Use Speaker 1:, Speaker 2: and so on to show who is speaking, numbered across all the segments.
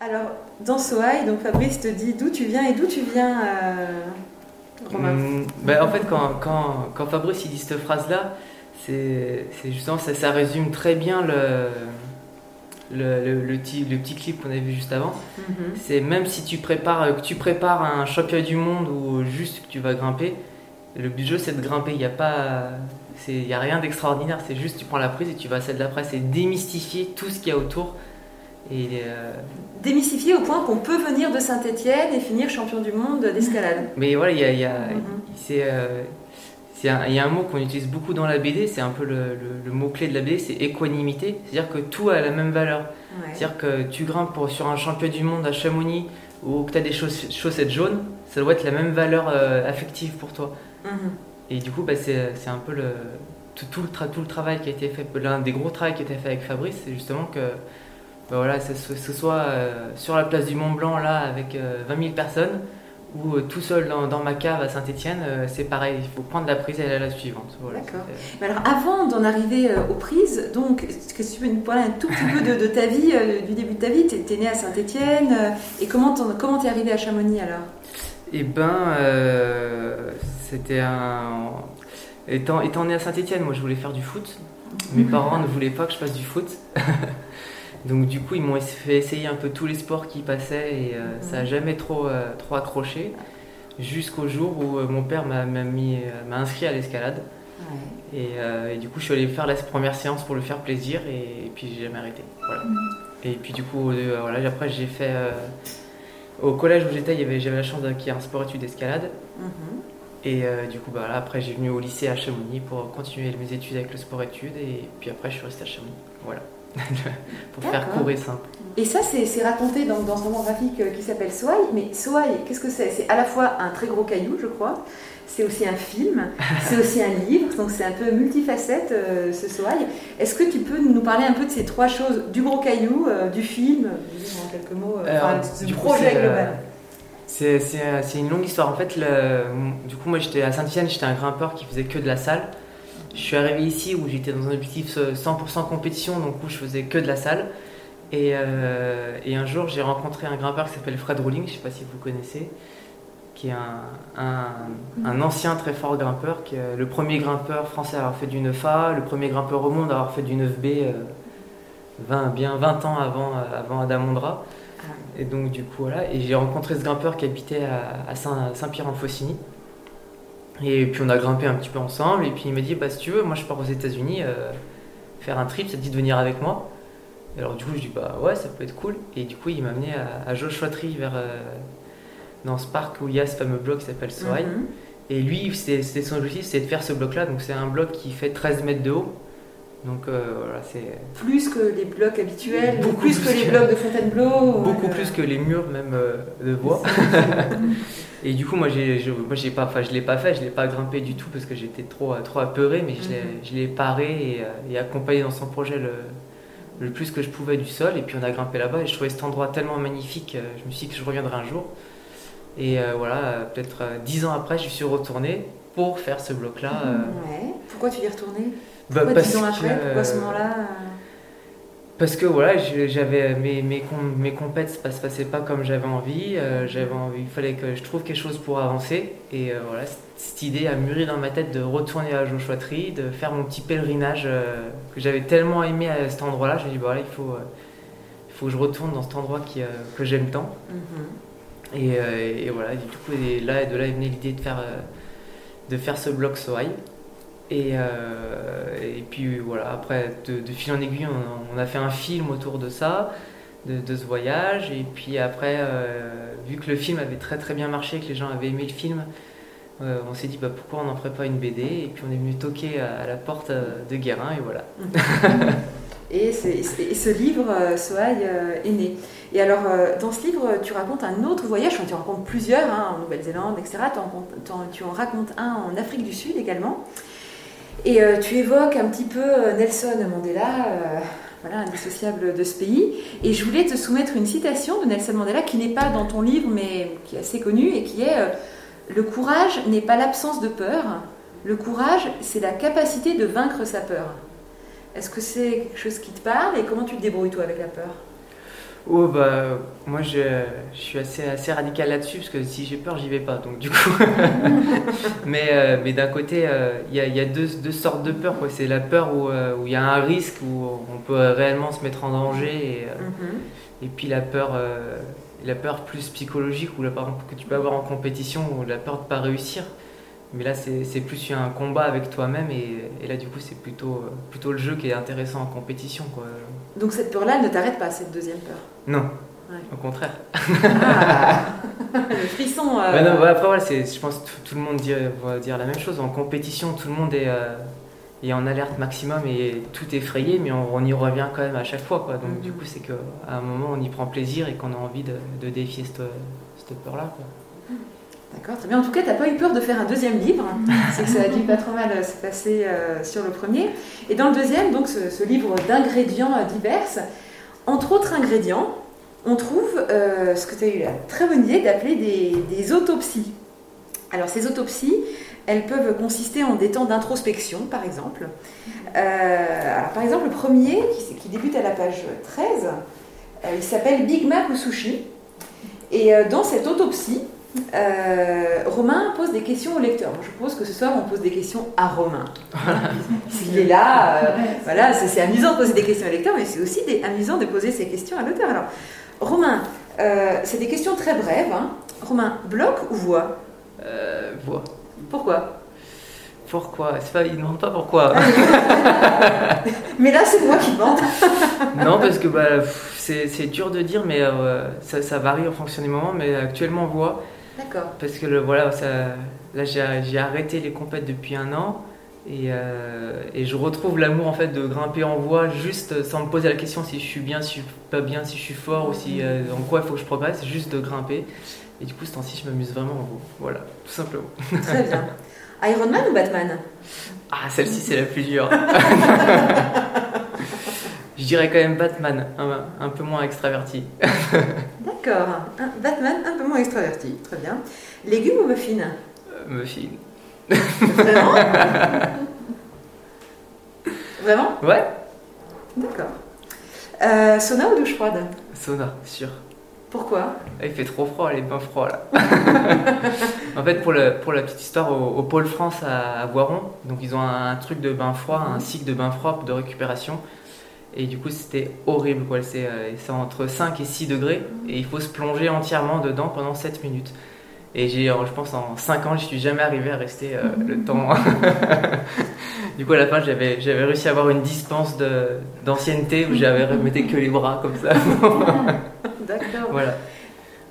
Speaker 1: Alors, dans Sohaï, donc Fabrice te dit d'où tu viens et d'où tu viens, euh, Romain
Speaker 2: Hum, ben, en fait, quand, quand, quand Fabrice il dit cette phrase-là, c'est c'est justement ça, ça résume très bien le, le, le, le petit, le petit clip qu'on a vu juste avant.
Speaker 1: Mhm.
Speaker 2: C'est même si tu prépares, que tu prépares un championnat du monde ou juste que tu vas grimper, le but du jeu c'est de grimper. Il n'y a pas, c'est- il y a rien d'extraordinaire. C'est juste tu prends la prise et tu vas à celle d'après. C'est démystifier tout ce qu'il y a autour. Et euh,
Speaker 1: Démystifié au point qu'on peut venir de Saint-Étienne et finir champion du monde d'escalade.
Speaker 2: mais voilà, il y a, y a-
Speaker 1: Mhm.
Speaker 2: c'est, euh, un- y a un mot qu'on utilise beaucoup dans la BD. C'est un peu le, le- le mot clé de la BD, c'est équanimité. C'est-à-dire que tout a la même valeur.
Speaker 1: Ouais.
Speaker 2: C'est-à-dire que tu grimpes pour, sur un champion du monde à Chamonix ou que tu as des chauss- chaussettes jaunes, ça doit être la même valeur euh, affective pour toi.
Speaker 1: Mhm.
Speaker 2: Et du coup, bah, c'est un peu le, tout, tout le tra- tout le travail qui a été fait. L'un des gros travaux qui a été fait avec Fabrice, c'est justement que bah, voilà, ce, ce- soit euh, sur la place du Mont Blanc, là, avec euh, 20 000 personnes, ou euh, tout seul dans, dans ma cave à Saint-Etienne, c'est pareil. Il faut prendre la prise et aller à la suivante. Voilà,
Speaker 1: D'accord. Mais alors, avant d'en arriver euh, aux prises, donc, est-ce que tu peux nous parler un tout petit peu de, de ta vie, euh, du début de ta vie? Tu es, né à Saint-Étienne, euh, et comment t'es arrivé à Chamonix alors?
Speaker 2: Eh ben, euh, c'était un. Étant, étant né à Saint-Etienne, moi je voulais faire du foot. Mes parents ne voulaient pas que je fasse du foot. Donc du coup, ils m'ont fait essayer un peu tous les sports qui passaient et euh, ça n'a jamais trop, euh, trop accroché. Jusqu'au jour où euh, mon père m'a inscrit à l'escalade. Et, et du coup, je suis allé faire la première séance pour lui faire plaisir et, puis j'ai jamais arrêté. Voilà. Et puis du coup, voilà, après j'ai fait. au collège où j'étais, y j'avais la chance d'acquérir un sport-études d'escalade.
Speaker 1: Mhm.
Speaker 2: Et du coup, bah, là, après, j'ai venu au lycée à Chamonix pour continuer mes études avec le sport-études. Et puis après, je suis resté à Chamonix. Voilà. pour faire court et simple.
Speaker 1: Et ça, c'est raconté dans, dans ce roman graphique euh, qui s'appelle Soaï. Mais Soaï, qu'est-ce que c'est? C'est à la fois un très gros caillou, je crois. C'est aussi un film. c'est aussi un livre. Donc c'est un peu multifacette, euh, ce Soaï. Est-ce que tu peux nous parler un peu de ces trois choses Du gros caillou, euh, du film, en quelques mots, euh, enfin, du projet global?
Speaker 2: C'est une longue histoire. En fait, le- du coup, moi, j'étais à Saint-Etienne, j'étais un grimpeur qui faisait que de la salle. Je suis arrivé ici où j'étais dans un objectif euh, 100% compétition, donc où je faisais que de la salle. Et, euh, et un jour, j'ai rencontré un grimpeur qui s'appelle Fred Rouling, je ne sais pas si vous connaissez, qui est un, un- un ancien très fort grimpeur, qui est le premier grimpeur français à avoir fait du 9A, le premier grimpeur au monde à avoir fait du 9B euh, 20, bien 20 ans avant, euh, avant Adam Ondra. Et donc du coup voilà, et j'ai rencontré ce grimpeur qui habitait à, à Saint- Saint-Pierre-en-Faucigny. Et puis on a grimpé un petit peu ensemble, et puis il m'a dit bah si tu veux, moi je pars aux États-Unis euh, faire un trip, ça te dit de venir avec moi. Et alors du coup je dis bah ouais ça peut être cool. Et du coup il m'a amené à, à Joshua Tree vers euh, dans ce parc où il y a ce fameux bloc qui s'appelle Soaï.
Speaker 1: Mhm.
Speaker 2: Et lui c'était son objectif, c'était de faire ce bloc là, donc c'est un bloc qui fait 13 mètres de haut. Donc euh, voilà c'est
Speaker 1: Plus que les blocs habituels,
Speaker 2: Beaucoup
Speaker 1: plus que les blocs de Fontainebleau.
Speaker 2: beaucoup plus que les murs même euh, de bois. Et du coup, moi, j'ai, je, moi, j'ai pas, enfin, je l'ai pas fait, je l'ai pas grimpé du tout parce que j'étais trop, trop apeuré, mais je l'ai,
Speaker 1: Mhm.
Speaker 2: je l'ai paré et, euh, et accompagné dans son projet le, le plus que je pouvais du sol. Et puis on a grimpé là-bas et je trouvais cet endroit tellement magnifique. euh, Je me suis dit que je reviendrai un jour. Et euh, voilà, peut-être dix ans après, je suis retourné pour faire ce bloc-là.
Speaker 1: Ouais. Pourquoi tu y es retourné?
Speaker 2: Bah,
Speaker 1: Pourquoi
Speaker 2: parce
Speaker 1: dix ans
Speaker 2: que,
Speaker 1: après? Pourquoi à ce moment-là
Speaker 2: Parce que voilà, j'avais mes mes com- mes compètes se passe- passaient pas comme j'avais envie. euh, j'avais envie, il fallait que je trouve quelque chose pour avancer. Et euh, voilà, cette idée a mûri dans ma tête de retourner à Joshua Tree, de faire mon petit pèlerinage euh, que j'avais tellement aimé à cet endroit-là. Je me dis bah voilà, il faut il faut que je retourne dans cet endroit qui, que j'aime tant.
Speaker 1: mhm.
Speaker 2: Et, et voilà, du coup, et là, de là est venue l'idée de faire, de faire ce bloc Soaï. Et, euh, et puis voilà, après, de, fil en aiguille, on, a fait un film autour de ça, de, ce voyage. Et puis après, euh, vu que le film avait très très bien marché, que les gens avaient aimé le film, euh, on s'est dit bah, pourquoi on n'en ferait pas une BD. Et puis on est venu toquer à, la porte de Guérin, et voilà.
Speaker 1: Et, ce livre, euh, est né. Et alors, dans ce livre, tu racontes un autre voyage, tu en racontes plusieurs, hein, en Nouvelle-Zélande, etc. Tu en racontes un en Afrique du Sud également. Et euh, tu évoques un petit peu euh, Nelson Mandela, euh, voilà, indissociable de ce pays. Et je voulais te soumettre une citation de Nelson Mandela qui n'est pas dans ton livre, mais qui est assez connue, et qui est Le courage n'est pas l'absence de peur, le courage, c'est la capacité de vaincre sa peur. Est-ce que c'est quelque chose qui te parle et comment tu te débrouilles toi avec la peur?
Speaker 2: Oh bah moi je, je suis assez, assez radical là-dessus parce que si j'ai peur j'y vais pas donc du coup mais, euh, mais d'un côté euh, il y, a, y, a, deux, deux, sortes de peur quoi c'est la peur où euh, il y a un risque où on peut réellement se mettre en danger et, mm-hmm. et puis la peur la peur plus psychologique ou la peur que tu peux avoir en compétition ou la peur de pas réussir mais là, c'est plus un combat avec toi-même et, et, là, du coup, c'est plutôt, plutôt le jeu qui est intéressant en compétition. Quoi.
Speaker 1: Donc cette peur-là, elle ne t'arrête pas, cette deuxième peur
Speaker 2: Non, ouais. au contraire. Ah,
Speaker 1: le frisson. Euh...
Speaker 2: Bah non, bah après, voilà, je pense que tout, le monde dit, va dire la même chose. En compétition, tout le monde est, euh, est, en alerte maximum et tout est frayé, mais on, on y revient quand même à chaque fois. Quoi. Donc mm -hmm. du coup, c'est qu'à un moment, on y prend plaisir et qu'on a envie de, de défier cette, cette peur-là.
Speaker 1: D'accord, très bien. En tout cas, tu n'as pas eu peur de faire un deuxième livre. C'est que ça a dû pas trop mal se passer euh, sur le premier. Et dans le deuxième, donc ce, livre d'ingrédients euh, divers, entre autres ingrédients, on trouve euh, ce que tu as eu la très bonne idée d'appeler des, autopsies. Alors, ces autopsies, elles peuvent consister en des temps d'introspection, par exemple. Euh, alors, par exemple, le premier, qui, débute à la page 13, euh, il s'appelle Big Mac ou Sushi. Et dans cette autopsie, euh, Romain pose des questions au lecteur. Je propose que ce soir on pose des questions à Romain. S'il est là, euh, voilà, c'est amusant de poser des questions au lecteur, mais c'est aussi des, amusant de poser ces questions à l'auteur. Alors, Romain, euh, c'est des questions très brèves. Hein. Romain, bloc ou voix?
Speaker 2: Voix.
Speaker 1: Pourquoi?
Speaker 2: Pourquoi? C'est pas, il ne demande pas pourquoi.
Speaker 1: mais là, c'est moi qui demande.
Speaker 2: non, parce que bah, c'est dur de dire, mais euh, ça, ça, varie en fonction des moments. Mais actuellement, voix.
Speaker 1: D'accord.
Speaker 2: Parce que le, voilà, ça, là, j'ai arrêté les compètes depuis un an. Et, euh, et je retrouve l'amour en fait de grimper en voie juste sans me poser la question si je suis bien, si je suis pas bien, si je suis fort ou si euh, en quoi il faut que je progresse, juste de grimper. Et du coup, ce temps-ci, je m'amuse vraiment en voie. Voilà, tout simplement.
Speaker 1: Très bien. Iron Man ou Batman?
Speaker 2: Ah, celle-ci, c'est la plus dure. je dirais quand même Batman, un, un peu moins extraverti.
Speaker 1: D'accord. Batman, un peu moins extraverti. Très bien. Légumes ou muffins?
Speaker 2: Euh, Muffins.
Speaker 1: Vraiment? Vraiment?
Speaker 2: Ouais.
Speaker 1: D'accord. Euh, sauna ou douche froide?
Speaker 2: Sauna, sûr.
Speaker 1: Pourquoi?
Speaker 2: Il fait trop froid, il est pas froid là. en fait, pour, le, pour la petite histoire, au, au Pôle France à, à, Voiron, donc ils ont un, un, truc de bain froid, un cycle de bain froid de récupération. Et du coup, c'était horrible. quoi. C'est euh, entre 5 et 6 degrés. Et il faut se plonger entièrement dedans pendant 7 minutes. Et j'ai, je pense, en 5 ans, je suis jamais arrivé à rester euh, le temps. du coup, à la fin, j'avais réussi à avoir une dispense d'ancienneté où j'avais remetté que les bras comme ça.
Speaker 1: D'accord.
Speaker 2: Voilà.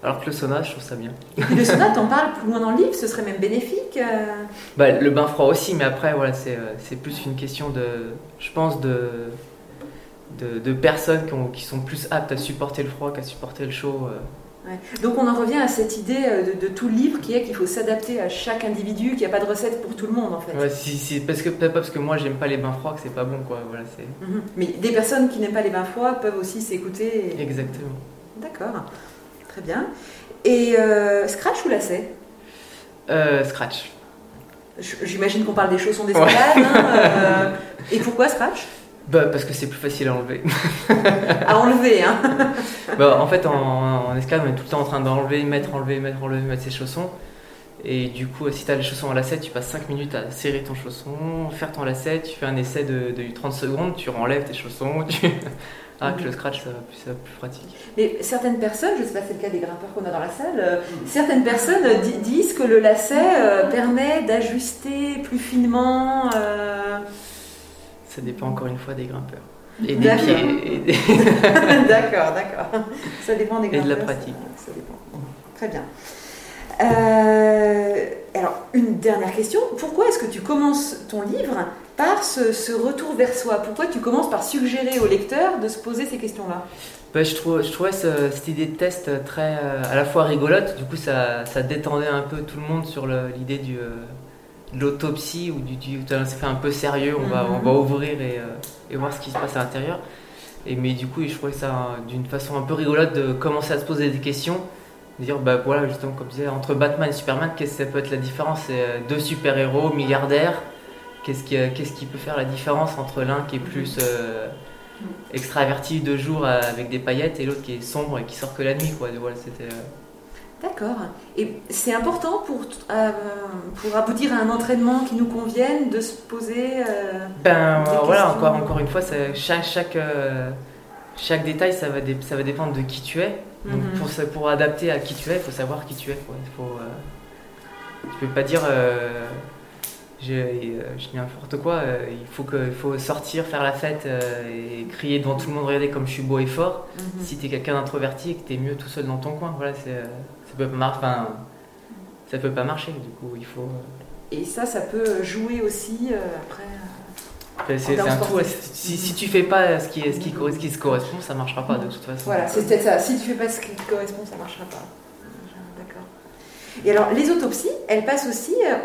Speaker 2: Alors que le sauna, je trouve ça bien.
Speaker 1: Et le sauna, t'en parles plus loin dans le livre, ce serait même bénéfique euh...
Speaker 2: bah, Le bain froid aussi, mais après, voilà, c'est plus une question de, je pense, de, de, de personnes qui, ont, qui, sont plus aptes à supporter le froid qu'à supporter le chaud. Euh.
Speaker 1: Ouais. Donc on en revient à cette idée euh, de, de tout le livre qui est qu'il faut s'adapter à chaque individu, qu'il n'y a pas de recette pour tout le monde en fait.
Speaker 2: Ouais, si, si, parce que peut-être pas parce que moi j'aime pas les bains froids que c'est pas bon quoi. Voilà,
Speaker 1: mm -hmm. Mais des personnes qui n'aiment pas les bains froids peuvent aussi s'écouter.
Speaker 2: Et... Exactement.
Speaker 1: D'accord, très bien. Et euh, scratch ou lacet?
Speaker 2: Euh, Scratch.
Speaker 1: J'imagine qu'on parle des chaussons d'escalade. Ouais. Hein, euh, et pourquoi scratch?
Speaker 2: Bah, parce que c'est plus facile à enlever.
Speaker 1: à enlever, hein
Speaker 2: bah, En fait, en, en, escalade, on est tout le temps en train d'enlever, mettre, enlever, mettre, enlever, mettre ses chaussons. Et du coup, si tu as les chaussons en lacet, tu passes 5 minutes à serrer ton chausson, faire ton lacet, tu fais un essai de, de 30 secondes, tu renlèves tes chaussons. Tu... Ah, que le scratch, ça va, plus, ça va plus pratique.
Speaker 1: Mais certaines personnes, je ne sais pas si c'est le cas des grimpeurs qu'on a dans la salle, euh, certaines personnes disent que le lacet euh, permet d'ajuster plus finement. Euh...
Speaker 2: Ça dépend encore une fois des grimpeurs. Et des pieds.
Speaker 1: Des... d'accord, d'accord. Ça dépend des grimpeurs.
Speaker 2: Et de la pratique.
Speaker 1: Ça, ça dépend. Très bien. Euh, alors, une dernière question. Pourquoi est-ce que tu commences ton livre par ce, ce, retour vers soi? Pourquoi tu commences par suggérer au lecteur de se poser ces questions-là?
Speaker 2: Bah, je, trouve, je trouvais ce, cette idée de test très euh, à la fois rigolote. Du coup, ça, ça détendait un peu tout le monde sur l'idée du euh, l'autopsie ou du, du fait un peu sérieux. On, mm -hmm. va, on va ouvrir et, euh, et voir ce qui se passe à l'intérieur. Et mais du coup, je trouvais ça d'une façon un peu rigolote de commencer à se poser des questions dire bah voilà justement comme je disais entre Batman et Superman qu'est-ce que ça peut être la différence? C'est deux super héros milliardaires qu'est-ce qui qu'est-ce qui peut faire la différence entre l'un qui est plus euh, extraverti de jour euh, avec des paillettes et l'autre qui est sombre et qui sort que la nuit. Quoi? Voilà, c'était. euh,
Speaker 1: D'accord. Et c'est important pour, euh, pour aboutir à un entraînement qui nous convienne de se poser. euh,
Speaker 2: Ben
Speaker 1: Des
Speaker 2: voilà, encore, encore une fois, ça- chaque, chaque, euh, chaque détail, ça va, dé- ça va dépendre de qui tu es. Donc
Speaker 1: Mhm.
Speaker 2: pour, pour adapter à qui tu es, il faut savoir qui tu es. Quoi. Faut, euh, tu peux pas dire euh, je, euh, je dis n'importe quoi. euh, il, faut que, il faut sortir, faire la fête euh, et crier devant tout le monde, regarder comme je suis beau et fort.
Speaker 1: mhm.
Speaker 2: Si tu es quelqu'un d'introverti et que tu es mieux tout seul dans ton coin, voilà, c'est, euh, peut pas mar- enfin, ça peut pas marcher. Du coup, il faut. euh,
Speaker 1: Et ça, ça peut jouer aussi euh, après. euh,
Speaker 2: Ben, C'est un tout. Si, si tu fais pas ce qui, ce, qui, corre- ce qui se correspond, ça marchera pas de toute façon.
Speaker 1: Voilà, c'est peut-être ça. Si tu fais pas ce qui te correspond, ça marchera pas. D'accord. Et alors, les autopsies, elles passent aussi, euh,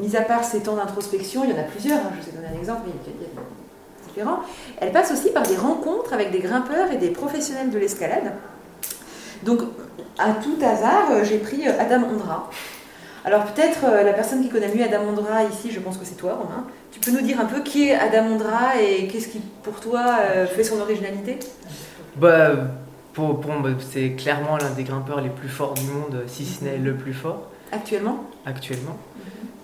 Speaker 1: mis à part ces temps d'introspection, il y en a plusieurs, hein, je vous ai donné un exemple, mais il y a- il y a différents. Elles passent aussi par des rencontres avec des grimpeurs et des professionnels de l'escalade. Donc, à tout hasard, euh, j'ai pris euh, Adam Ondra. Alors peut-être euh, la personne qui connaît mieux Adam Ondra ici, je pense que c'est toi Romain. Tu peux nous dire un peu qui est Adam Ondra et qu'est-ce qui pour toi euh, fait son originalité?
Speaker 2: Bah, pour, pour moi, c'est clairement l'un des grimpeurs les plus forts du monde, si ce n'est le plus fort
Speaker 1: actuellement?
Speaker 2: Actuellement.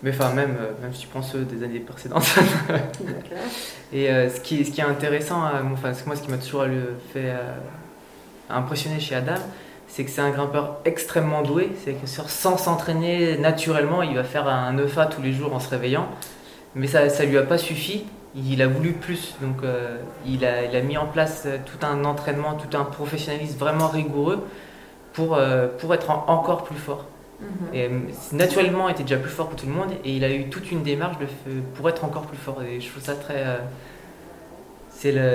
Speaker 2: Mais enfin, même, euh, même si tu prends ceux des années précédentes.
Speaker 1: D'accord.
Speaker 2: Et ce, qui, ce qui est intéressant, moi, enfin, moi, ce qui m'a toujours fait impressionner chez Adam, c'est que c'est un grimpeur extrêmement doué. C'est que sans s'entraîner naturellement, il va faire un EFA tous les jours en se réveillant. Mais ça ne lui a pas suffi. Il a voulu plus. Donc, euh, il, a, il a mis en place euh, tout un entraînement, tout un professionnalisme vraiment rigoureux pour, euh, pour être en- encore plus fort.
Speaker 1: Mhm.
Speaker 2: Et naturellement, il était déjà plus fort que tout le monde et il a eu toute une démarche de, pour être encore plus fort. Et je trouve ça très. euh,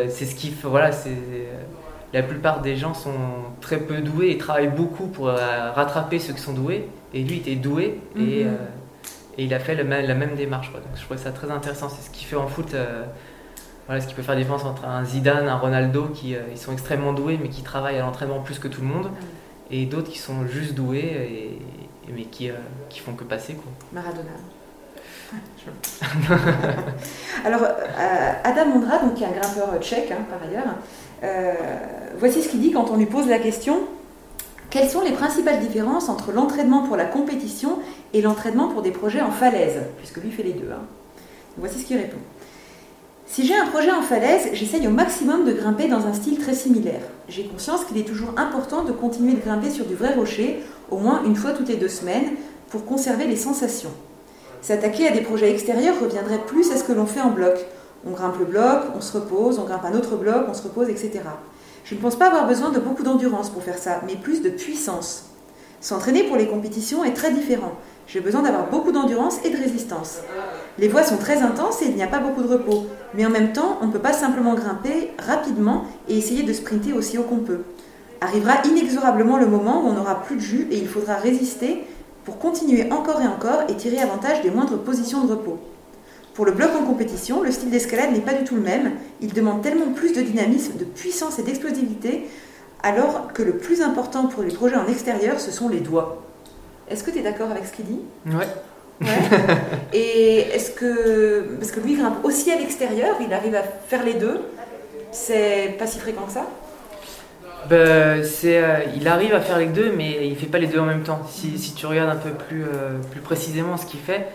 Speaker 2: c'est ce qui. Voilà, c'est. La plupart des gens sont très peu doués et travaillent beaucoup pour euh, rattraper ceux qui sont doués. Et lui, il était doué et,
Speaker 1: Mhm.
Speaker 2: euh, et il a fait le même- la même démarche. quoi. Donc je trouvais ça très intéressant. C'est ce qui fait en foot. euh, voilà, ce qui peut faire la différence entre un Zidane, un Ronaldo, qui ils sont extrêmement doués mais qui travaillent à l'entraînement plus que tout le monde, et d'autres qui sont juste doués et, et- mais qui, qui font que passer. Quoi.
Speaker 1: Maradona. Alors, Adam Ondra, donc, qui est un grimpeur tchèque hein, par ailleurs, euh, voici ce qu'il dit quand on lui pose la question quelles sont les principales différences entre l'entraînement pour la compétition et l'entraînement pour des projets en falaise? Puisque lui fait les deux. hein. Voici ce qu'il répond. Si j'ai un projet en falaise, j'essaye au maximum de grimper dans un style très similaire. J'ai conscience qu'il est toujours important de continuer de grimper sur du vrai rocher, au moins une fois toutes les deux semaines, pour conserver les sensations. S'attaquer à des projets extérieurs reviendrait plus à ce que l'on fait en bloc. On grimpe le bloc, on se repose, on grimpe un autre bloc, on se repose, etc. Je ne pense pas avoir besoin de beaucoup d'endurance pour faire ça, mais plus de puissance. S'entraîner pour les compétitions est très différent. J'ai besoin d'avoir beaucoup d'endurance et de résistance. Les voies sont très intenses et il n'y a pas beaucoup de repos. Mais en même temps, on ne peut pas simplement grimper rapidement et essayer de sprinter aussi haut qu'on peut. Arrivera inexorablement le moment où on n'aura plus de jus et il faudra résister pour continuer encore et encore et tirer avantage des moindres positions de repos. Pour le bloc en compétition, le style d'escalade n'est pas du tout le même. Il demande tellement plus de dynamisme, de puissance et d'explosivité, alors que le plus important pour les projets en extérieur, ce sont les doigts. Est-ce que tu es d'accord avec ce qu'il dit?
Speaker 2: Ouais.
Speaker 1: Ouais. Et est-ce que. Parce que lui grimpe aussi à l'extérieur, il arrive à faire les deux. C'est pas si fréquent que ça?
Speaker 2: Ben, c'est, euh, il arrive à faire les deux, mais il fait pas les deux en même temps. Si, si tu regardes un peu plus, euh, plus précisément ce qu'il fait,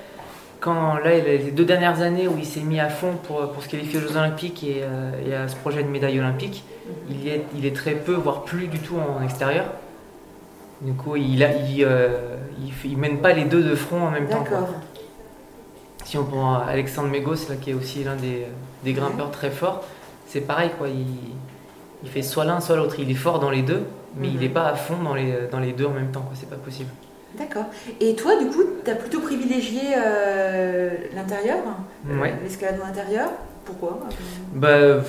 Speaker 2: quand là, il a les deux dernières années où il s'est mis à fond pour, pour se qualifier aux Jeux Olympiques et, euh, et à ce projet de médaille olympique, il y est, il est très peu, voire plus du tout en extérieur. Du coup, il, a, il, euh, il, il mène pas les deux de front en même temps. quoi. Si on prend Alexandre Mégos, là, qui est aussi l'un des, des grimpeurs très forts, c'est pareil, quoi. Il, il fait soit l'un, soit l'autre. Il est fort dans les deux, mais il
Speaker 1: Mhm.
Speaker 2: n'est pas à fond dans les, dans les deux en même temps, quoi. C'est pas possible.
Speaker 1: D'accord. Et toi, du coup, tu as plutôt privilégié euh, l'intérieur euh,
Speaker 2: Ouais.
Speaker 1: L'escalade en intérieur? Pourquoi?
Speaker 2: Bah, euh,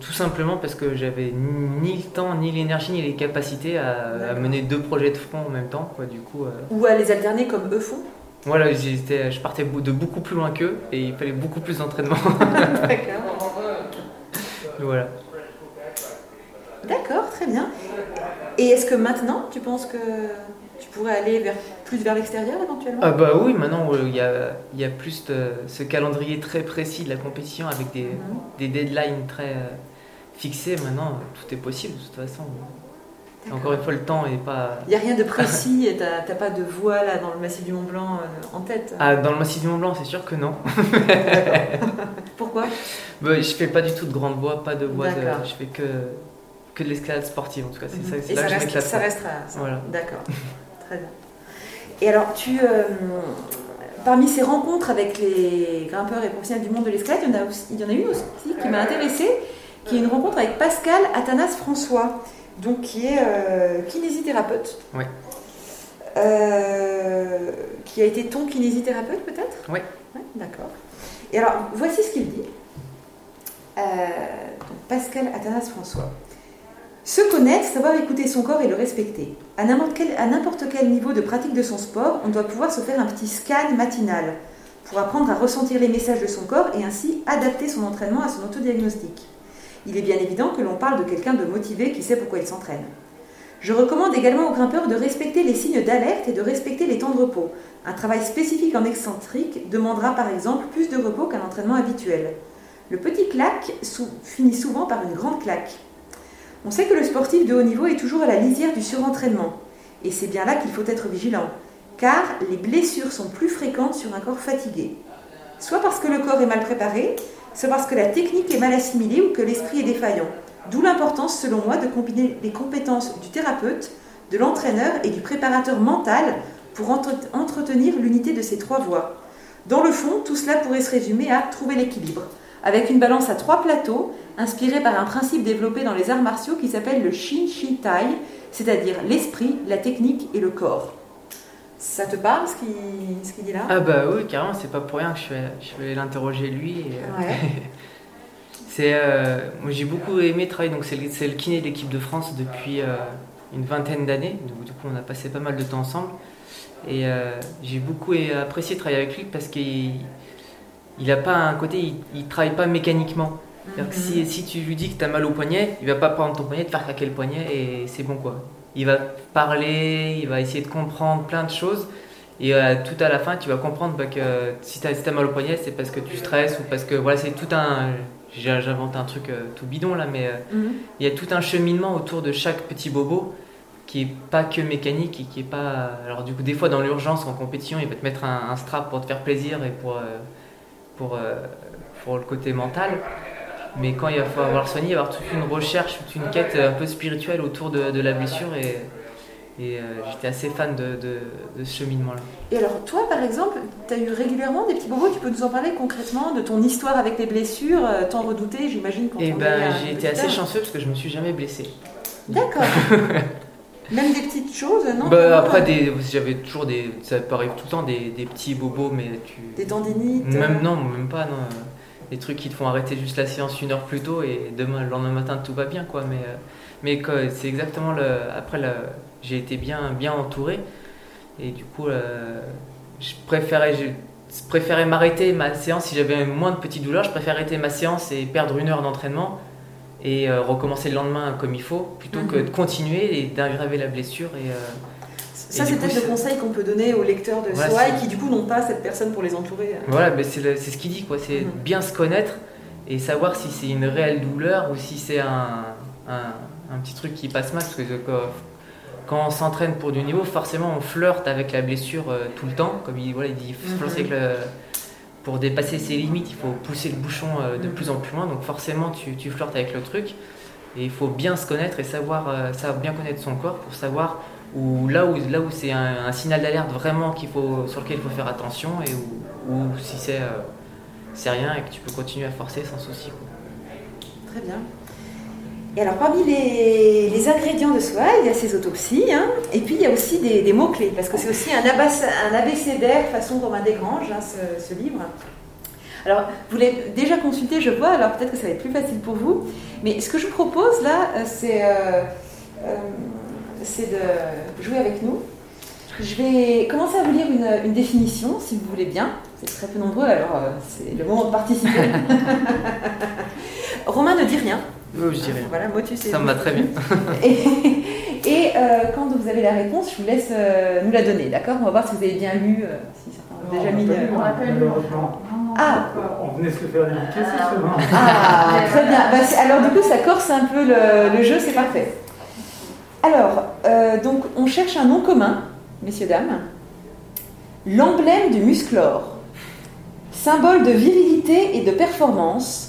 Speaker 2: tout simplement parce que j'avais ni le temps, ni l'énergie, ni les capacités à, mener deux projets de front en même temps, quoi. Du coup, euh,
Speaker 1: Ou à les alterner comme eux font?
Speaker 2: Voilà, j'étais- je partais de beaucoup plus loin qu'eux et il fallait beaucoup plus d'entraînement.
Speaker 1: D'accord.
Speaker 2: voilà.
Speaker 1: D'accord, très bien. Et est-ce que maintenant, tu penses que tu pourrais aller vers, plus vers l'extérieur éventuellement?
Speaker 2: Ah bah oui, maintenant il y, a, il y a plus de, ce calendrier très précis de la compétition avec des,
Speaker 1: Mhm.
Speaker 2: des deadlines très, euh, fixé. Maintenant, tout est possible de toute façon. Encore une fois, le temps n'est pas.
Speaker 1: Il n'y a rien de précis et tu n'as pas de voie là dans le massif du Mont Blanc euh, en tête
Speaker 2: ah, Dans le massif du Mont Blanc, c'est sûr que non.
Speaker 1: Pourquoi?
Speaker 2: Bah, Je fais pas du tout de grande voie, pas de voie. De... Je fais que, que de l'escalade sportive en tout cas. C'est
Speaker 1: ça, et là ça, reste, ça restera. Voilà. D'accord. Très bien. Et alors, tu. Euh, parmi ces rencontres avec les grimpeurs et professionnels du monde de l'escalade, il, il, y en a une aussi qui m'a intéressée, qui est une rencontre avec Pascal Athanas François donc qui est euh, kinésithérapeute.
Speaker 2: Oui.
Speaker 1: Euh, qui a été ton kinésithérapeute peut-être?
Speaker 2: Oui.
Speaker 1: D'accord. Et alors, voici ce qu'il dit. Euh, Pascal Athanas François. Se connaître, savoir écouter son corps et le respecter. À n'importe quel, niveau de pratique de son sport, on doit pouvoir se faire un petit scan matinal pour apprendre à ressentir les messages de son corps et ainsi adapter son entraînement à son autodiagnostic il est bien évident que l'on parle de quelqu'un de motivé qui sait pourquoi il s'entraîne. Je recommande également aux grimpeurs de respecter les signes d'alerte et de respecter les temps de repos. Un travail spécifique en excentrique demandera par exemple plus de repos qu'un entraînement habituel. Le petit claque finit souvent par une grande claque. On sait que le sportif de haut niveau est toujours à la lisière du surentraînement. Et c'est bien là qu'il faut être vigilant, car les blessures sont plus fréquentes sur un corps fatigué. Soit parce que le corps est mal préparé, c'est parce que la technique est mal assimilée ou que l'esprit est défaillant. D'où l'importance, selon moi, de combiner les compétences du thérapeute, de l'entraîneur et du préparateur mental pour entretenir l'unité de ces trois voies. Dans le fond, tout cela pourrait se résumer à trouver l'équilibre, avec une balance à trois plateaux, inspirée par un principe développé dans les arts martiaux qui s'appelle le Shin Shi Tai, c'est-à-dire l'esprit, la technique et le corps. Ça te parle ce qu'il dit là?
Speaker 2: Ah bah oui, carrément, c'est pas pour rien que je vais, je vais l'interroger lui. Euh, c'est, euh, moi j'ai beaucoup aimé travailler, donc c'est le, le, kiné de l'équipe de France depuis euh, une vingtaine d'années, donc du coup on a passé pas mal de temps ensemble. Et j'ai beaucoup apprécié travailler avec lui parce qu'il il a pas un côté, il, il travaille pas mécaniquement. si, mhm. si, tu lui dis que tu as mal au poignet, il va pas prendre ton poignet, te faire craquer le poignet et c'est bon quoi il va parler, il va essayer de comprendre plein de choses. Et euh, tout à la fin, tu vas comprendre bah, que si tu as, mal au poignet, c'est parce que tu stresses ou parce que voilà, c'est tout un. J'invente un truc euh, tout bidon là, mais euh, mhm. il y a tout un cheminement autour de chaque petit bobo qui est pas que mécanique et qui est pas. Alors, du coup, des fois dans l'urgence, en compétition, il va te mettre un, strap pour te faire plaisir et pour, pour, pour le côté mental. Mais quand il va falloir soigner, il va y avoir toute une recherche, toute une quête un peu spirituelle autour de, la blessure. Et, et euh, j'étais assez fan de, de, ce cheminement-là.
Speaker 1: Et alors, toi, par exemple, tu as eu régulièrement des petits bobos, tu peux nous en parler concrètement de ton histoire avec les blessures, euh, tant redouté, j'imagine,
Speaker 2: quand Eh ben, j'ai été assez chanceux parce que je me suis jamais blessé.
Speaker 1: D'accord. Même des petites choses, non
Speaker 2: bah, Après, j'avais toujours des. Ça arrive tout le temps, des, des petits bobos, mais tu.
Speaker 1: Des tendinites
Speaker 2: Même non, même pas, non des trucs qui te font arrêter juste la séance une heure plus tôt et demain, le lendemain matin, tout va bien, quoi. Mais, euh, mais c'est exactement le. Après, j'ai été bien, bien entouré et du coup, euh, je préférais. Je, préférais m'arrêter ma séance si j'avais moins de petites douleurs. Je préférais arrêter ma séance et perdre une heure d'entraînement et euh, recommencer le lendemain comme il faut plutôt que mhm. de continuer et d'aggraver la blessure et
Speaker 1: ça, c'est peut-être le conseil qu'on peut donner aux lecteurs de soi et qui, du coup, n'ont pas cette personne pour les entourer.
Speaker 2: Voilà, mais c'est ce qu'il dit, quoi. C'est mhm. bien se connaître et savoir si c'est une réelle douleur ou si c'est un, un, petit truc qui passe mal. Parce que quand on s'entraîne pour du niveau, forcément, on flirte avec la blessure euh, tout le temps. Comme il, voilà, il dit, mhm. Pour dépasser ses limites, il faut pousser le bouchon euh, de plus en plus loin. Donc, forcément, tu, flirtes avec le truc. Et il faut bien se connaître et savoir, euh, savoir bien connaître son corps pour savoir où, là où c'est un, signal d'alerte vraiment faut, sur lequel il faut faire attention et ou si c'est euh, c'est rien et que tu peux continuer à forcer sans souci.
Speaker 1: Très bien. Et alors parmi les, les, ingrédients de soi, il y a ces autopsies, hein, et puis il y a aussi des, mots-clés, parce que c'est aussi un, un abécédaire façon Romain Desgranges, hein, ce, ce, livre. Alors, vous l'avez déjà consulté, je vois, alors peut-être que ça va être plus facile pour vous, mais ce que je vous propose là, euh, c'est... Euh, c'est de jouer avec nous. Je vais commencer à vous lire une, définition, si vous voulez bien. C'est très peu nombreux, alors euh, c'est le moment de participer. Romain ne dit rien.
Speaker 2: Oh, je rien.
Speaker 1: Voilà, motus
Speaker 2: Ça me va très bien.
Speaker 1: et, euh, quand vous avez la réponse, je vous laisse euh, nous la donner, d'accord? On va voir si vous avez bien lu, si certains déjà mis.
Speaker 3: On appelle malheureusement.
Speaker 1: Ah
Speaker 3: On venait se faire dédicacer
Speaker 1: Ah.
Speaker 3: seulement.
Speaker 1: Ah, très bien. Bah, alors du coup, ça corse un peu le, le jeu, c'est parfait. Alors, euh, donc, on cherche un nom commun, messieurs, dames. L'emblème du musclore, symbole de virilité et de performance,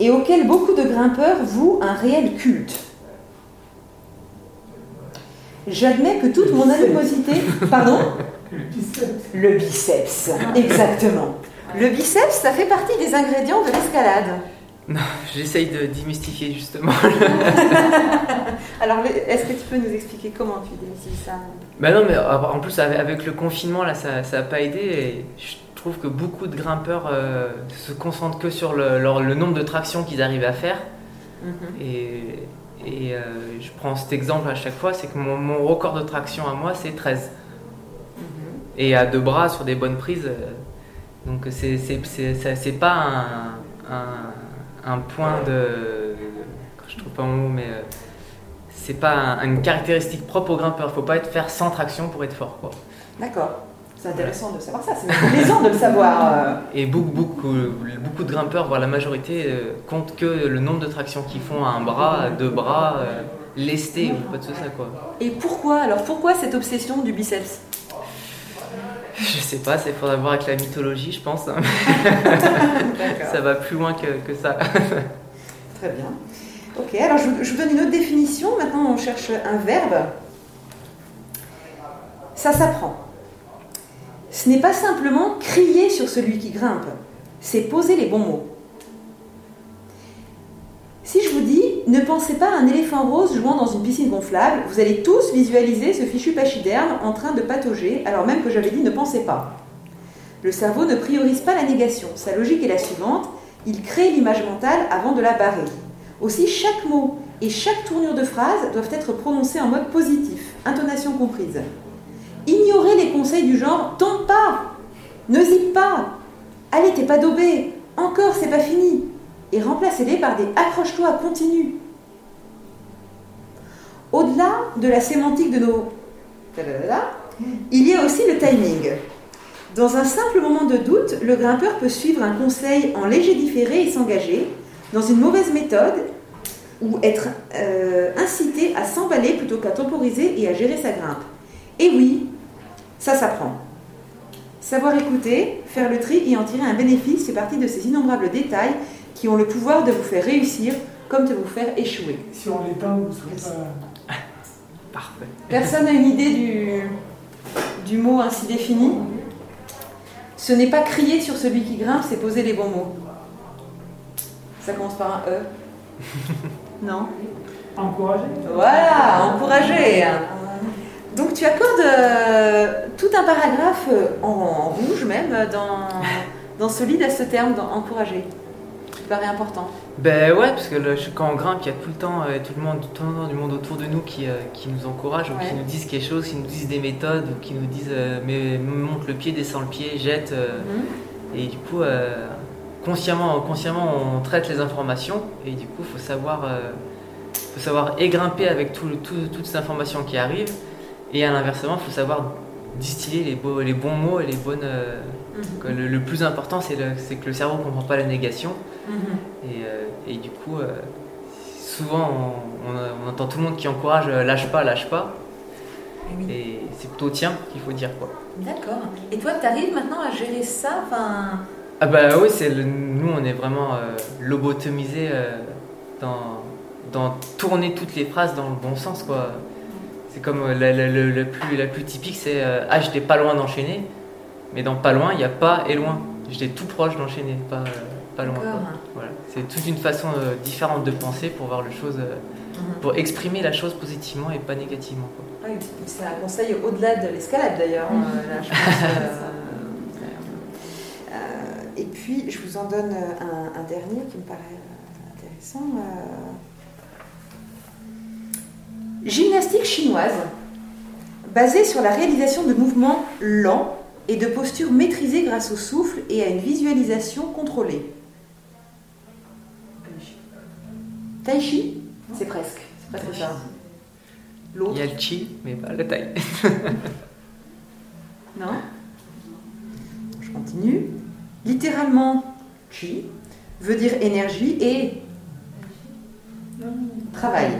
Speaker 1: et auquel beaucoup de grimpeurs vouent un réel culte. J'admets que toute mon animosité... Pardon
Speaker 3: Le biceps.
Speaker 1: Le biceps, exactement. Le biceps, ça fait partie des ingrédients de l'escalade.
Speaker 2: Non, j'essaye de démystifier justement.
Speaker 1: Alors, est-ce que tu peux nous expliquer comment tu démystifies ça?
Speaker 2: Bah non, mais en plus avec le confinement là, ça ça a pas aidé et je trouve que beaucoup de grimpeurs euh, se concentrent que sur le, leur- le nombre de tractions qu'ils arrivent à faire. Et, et, euh, je prends cet exemple à chaque fois, c'est que mon, mon record de traction à moi, c'est 13. Et à deux bras sur des bonnes prises. euh, donc c'est pas un, un, un point de... Je trouve pas mon mot, mais euh, c'est pas un- une caractéristique propre au grimpeur. Faut pas être faire sans traction pour être fort. Quoi.
Speaker 1: D'accord. C'est intéressant de savoir ça, c'est plaisant de le savoir. euh.
Speaker 2: Et beaucoup, beaucoup, beaucoup de grimpeurs, voire la majorité, euh, comptent que le nombre de tractions qu'ils font à un bras, à deux bras, euh, lesté ou pas de ça quoi.
Speaker 1: Et pourquoi Alors, pourquoi cette obsession du biceps?
Speaker 2: Je sais pas, c'est faudra voir avec la mythologie, je pense. ça va plus loin que, que ça.
Speaker 1: Très bien. Ok, alors je vous donne une autre définition. Maintenant, on cherche un verbe. Ça s'apprend. Ce n'est pas simplement crier sur celui qui grimpe, c'est poser les bons mots. Si je vous dis ne pensez pas à un éléphant rose jouant dans une piscine gonflable, vous allez tous visualiser ce fichu pachyderme en train de patauger, alors même que j'avais dit ne pensez pas. Le cerveau ne priorise pas la négation. Sa logique est la suivante il crée l'image mentale avant de la barrer. Aussi, chaque mot et chaque tournure de phrase doivent être prononcés en mode positif, intonation comprise. Ignorez les conseils du genre tombe pas, ne zippe pas, allez t'es pas daubé, encore c'est pas fini, et remplacez-les par des accroche-toi, continue. Au-delà de la sémantique de nos il y a aussi le timing. Dans un simple moment de doute, le grimpeur peut suivre un conseil en léger différé et s'engager dans une mauvaise méthode ou être euh, incité à s'emballer plutôt qu'à temporiser et à gérer sa grimpe. Et oui, ça s'apprend. Savoir écouter, faire le tri et en tirer un bénéfice fait partie de ces innombrables détails qui ont le pouvoir de vous faire réussir comme de vous faire échouer.
Speaker 3: Si on l'éteint, vous ne serez pas.
Speaker 2: Parfait.
Speaker 1: Personne n'a une idée du, du mot ainsi défini Ce n'est pas crier sur celui qui grimpe, c'est poser les bons mots. Ça commence par un E. Non
Speaker 3: Encourager.
Speaker 1: Voilà, encourager. Donc tu accordes euh, tout un paragraphe euh, en, en rouge même euh, dans, dans ce livre à ce terme, encourager. Me paraît important.
Speaker 2: Ben ouais, parce que le- quand on grimpe, il y a tout le temps, euh, tout le monde, tout le temps du monde autour de nous qui, euh, qui nous encourage ou qui nous disent quelque chose, qui nous disent des méthodes ou qui nous disent mais monte le pied, descend le pied, jette.
Speaker 1: Mhm.
Speaker 2: Et du coup, consciemment, consciemment, on traite les informations et du coup, faut savoir, faut savoir et grimper avec tout, le- tout- toutes ces informations qui arrivent et à l'inversement, faut savoir distiller les, beaux, les bons mots et les bonnes. euh,
Speaker 1: Mhm.
Speaker 2: le, le plus important, c'est que le cerveau comprend pas la négation
Speaker 1: Mhm.
Speaker 2: et, euh, et du coup, euh, souvent, on, on- on entend tout le monde qui encourage lâche pas, lâche pas. Et c'est plutôt tiens qu'il faut dire quoi.
Speaker 1: D'accord. Et toi, tu arrives maintenant à gérer ça enfin...
Speaker 2: Ah bah oui, le- nous on est vraiment lobotomisés dans, dans tourner toutes les phrases dans le bon sens quoi. C'est comme euh, la, la- la- la plus, la plus typique c'est euh, ah j'étais pas loin d'enchaîner, mais dans pas loin il n'y a pas et loin. J'étais tout proche d'enchaîner, pas, euh, pas loin. Voilà. C'est toute une façon euh, différente de penser pour voir le chose,
Speaker 1: Mhm.
Speaker 2: pour exprimer la chose positivement et pas négativement. Quoi.
Speaker 1: Ah oui, c'est un conseil au-delà de l'escalade d'ailleurs.
Speaker 2: Mhm.
Speaker 1: là, je pense, et puis, je vous en donne un, un dernier qui me paraît intéressant. Gymnastique chinoise, basée sur la réalisation de mouvements lents et de postures maîtrisées grâce au souffle et à une visualisation contrôlée. Tai chi? C'est presque, c'est presque ça. L'autre?
Speaker 2: Il y a le chi, mais pas la taille.
Speaker 1: Non? Continue. Littéralement, chi veut dire énergie et travail.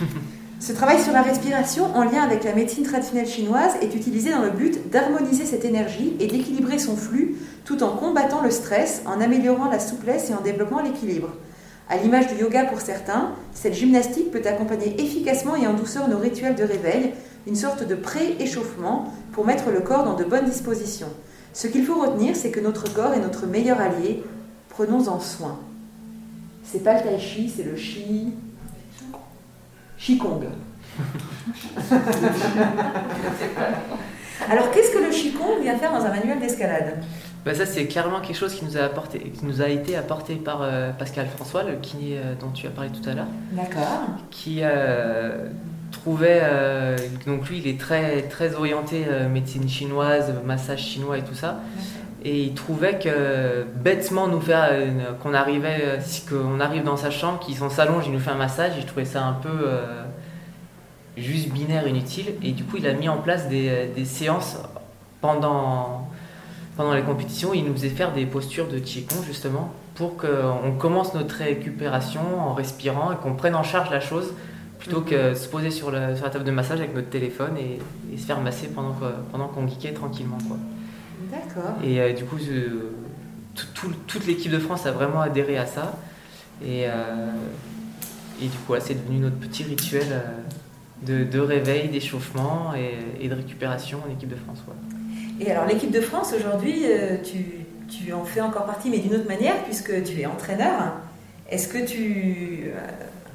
Speaker 1: Ce travail sur la respiration en lien avec la médecine traditionnelle chinoise est utilisé dans le but d'harmoniser cette énergie et d'équilibrer son flux tout en combattant le stress, en améliorant la souplesse et en développant l'équilibre. À l'image du yoga pour certains, cette gymnastique peut accompagner efficacement et en douceur nos rituels de réveil, une sorte de pré-échauffement pour mettre le corps dans de bonnes dispositions. Ce qu'il faut retenir, c'est que notre corps est notre meilleur allié. Prenons-en soin. C'est pas le tai chi, c'est le chi. Qigong. Alors, qu'est-ce que le Qigong vient faire dans un manuel d'escalade
Speaker 2: Bah ça c'est clairement quelque chose qui nous a apporté, qui nous a été apporté par euh, Pascal François, le kiné euh, dont tu as parlé tout à l'heure,
Speaker 1: D'accord.
Speaker 2: qui euh, trouvait euh, donc lui il est très très orienté euh, médecine chinoise, massage chinois et tout ça, et il trouvait que bêtement nous faire qu'on arrivait euh, qu'on arrive dans sa chambre, qu'il s'en s'allonge, il nous fait un massage, il trouvait ça un peu euh, juste binaire, inutile, et du coup il a mis en place des, des séances pendant pendant les compétitions, il nous faisait faire des postures de Qigong justement pour qu'on commence notre récupération en respirant et qu'on prenne en charge la chose plutôt que se poser sur la, sur la table de massage avec notre téléphone et, et se faire masser pendant pendant qu'on geekait tranquillement. Quoi.
Speaker 1: D'accord.
Speaker 2: Et euh, du coup, je- tout- tout- toute l'équipe de France a vraiment adhéré à ça. Et, euh, et du coup, voilà, c'est devenu notre petit rituel euh, de, de réveil, d'échauffement et, et de récupération en équipe de France.
Speaker 1: Et alors, l'équipe de France, aujourd'hui, tu, tu en fais encore partie, mais d'une autre manière, puisque tu es entraîneur. Est-ce que tu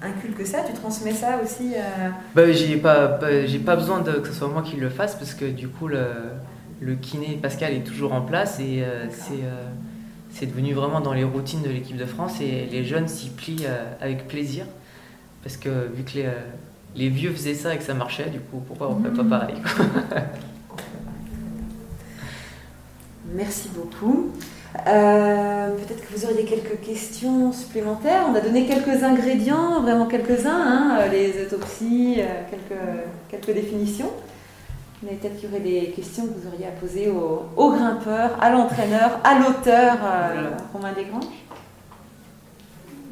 Speaker 1: inculques ça Tu transmets ça aussi à...
Speaker 2: Bah, j'ai pas, j'ai pas besoin de, que ce soit moi qui le fasse parce que du coup le, le kiné Pascal est toujours en place et euh, c'est euh, c'est devenu vraiment dans les routines de l'équipe de France et les jeunes s'y plient euh, avec plaisir parce que vu que les, euh, les vieux faisaient ça et que ça marchait, du coup pourquoi on ferait pas pareil quoi.
Speaker 1: Merci beaucoup. Euh, Peut-être que vous auriez quelques questions supplémentaires. On a donné quelques ingrédients, vraiment quelques-uns, hein, euh, les autopsies, euh, quelques, quelques définitions. Mais peut-être qu'il y aurait des questions que vous auriez à poser au, au grimpeur, à l'entraîneur, à l'auteur, euh, Romain Desgranges.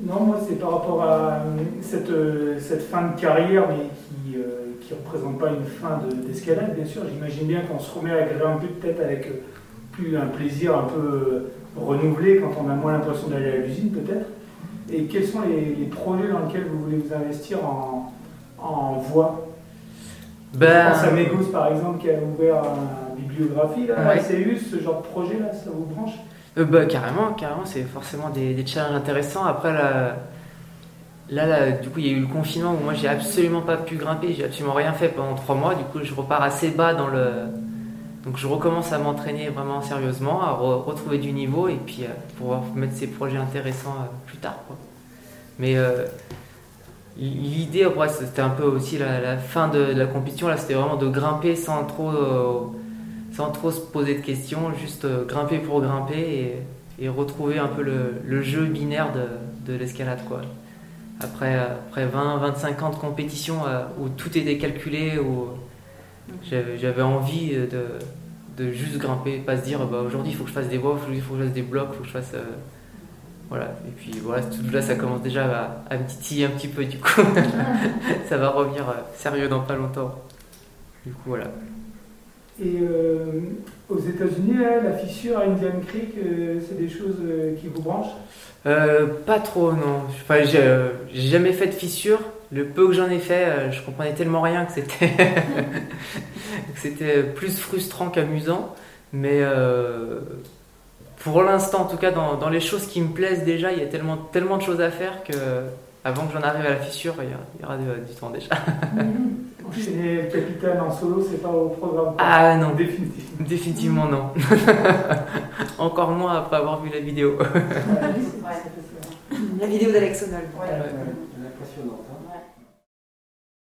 Speaker 3: Non, moi, c'est par rapport à cette, cette fin de carrière, mais qui ne représente pas une fin de- d'escalade, bien sûr. J'imagine bien qu'on se remet à grimper peut-être avec euh, plus un plaisir un peu euh, renouvelé quand on a moins l'impression d'aller à l'usine, peut-être. Et quels sont les, les projets dans lesquels vous voulez vous investir en, en voie? Je
Speaker 2: Ben,
Speaker 3: pense à Megos, par exemple, qui a ouvert une bibliographie, là,
Speaker 2: Ouais.
Speaker 3: ce genre de projet-là, ça vous branche?
Speaker 2: Euh, bah, carrément, carrément, c'est forcément des, des challenges intéressants. Après, là, là, là, du coup, il y a eu le confinement où moi, j'ai absolument pas pu grimper, j'ai absolument rien fait pendant trois mois. Du coup, je repars assez bas dans le. Donc, je recommence à m'entraîner vraiment sérieusement, à re- retrouver du niveau et puis euh, pouvoir mettre ces projets intéressants euh, plus tard. Quoi. Mais euh, l'idée, ouais, c'était un peu aussi la, la fin de, la compétition. Là, c'était vraiment de grimper sans trop. euh, sans trop se poser de questions, juste grimper pour grimper et, et retrouver un peu le, le jeu binaire de, de l'escalade. quoi. Après, après 20-25 ans de compétition où tout était calculé, où j'avais j'avais envie de, de juste grimper, pas se dire bah, aujourd'hui il faut que je fasse des aujourd'hui il faut que je fasse des blocs, il faut que je fasse. euh, voilà, et puis voilà, tout là ça commence déjà à, à me titiller un petit peu du coup. ça va revenir euh, sérieux dans pas longtemps. Du coup, voilà.
Speaker 3: Et euh, aux États-Unis, la fissure à Indian Creek, euh, c'est des choses qui vous branchent?
Speaker 2: Pas trop, non. Enfin, j'ai jamais fait de fissure. Le peu que j'en ai fait, euh, je comprenais tellement rien que c'était plus frustrant qu'amusant. Mais euh, pour l'instant, en tout cas, dans, dans les choses qui me plaisent déjà, il y a tellement, tellement de choses à faire que avant que j'en arrive à la fissure, il y, a- il y aura du temps déjà.
Speaker 3: Enchaîner le capitaine en solo, c'est pas au programme
Speaker 2: Ah non,
Speaker 3: définitivement.
Speaker 2: définitivement non. Encore moins après avoir vu la vidéo.
Speaker 1: La vidéo d'Alex Honnold.
Speaker 4: Impressionnante. hein.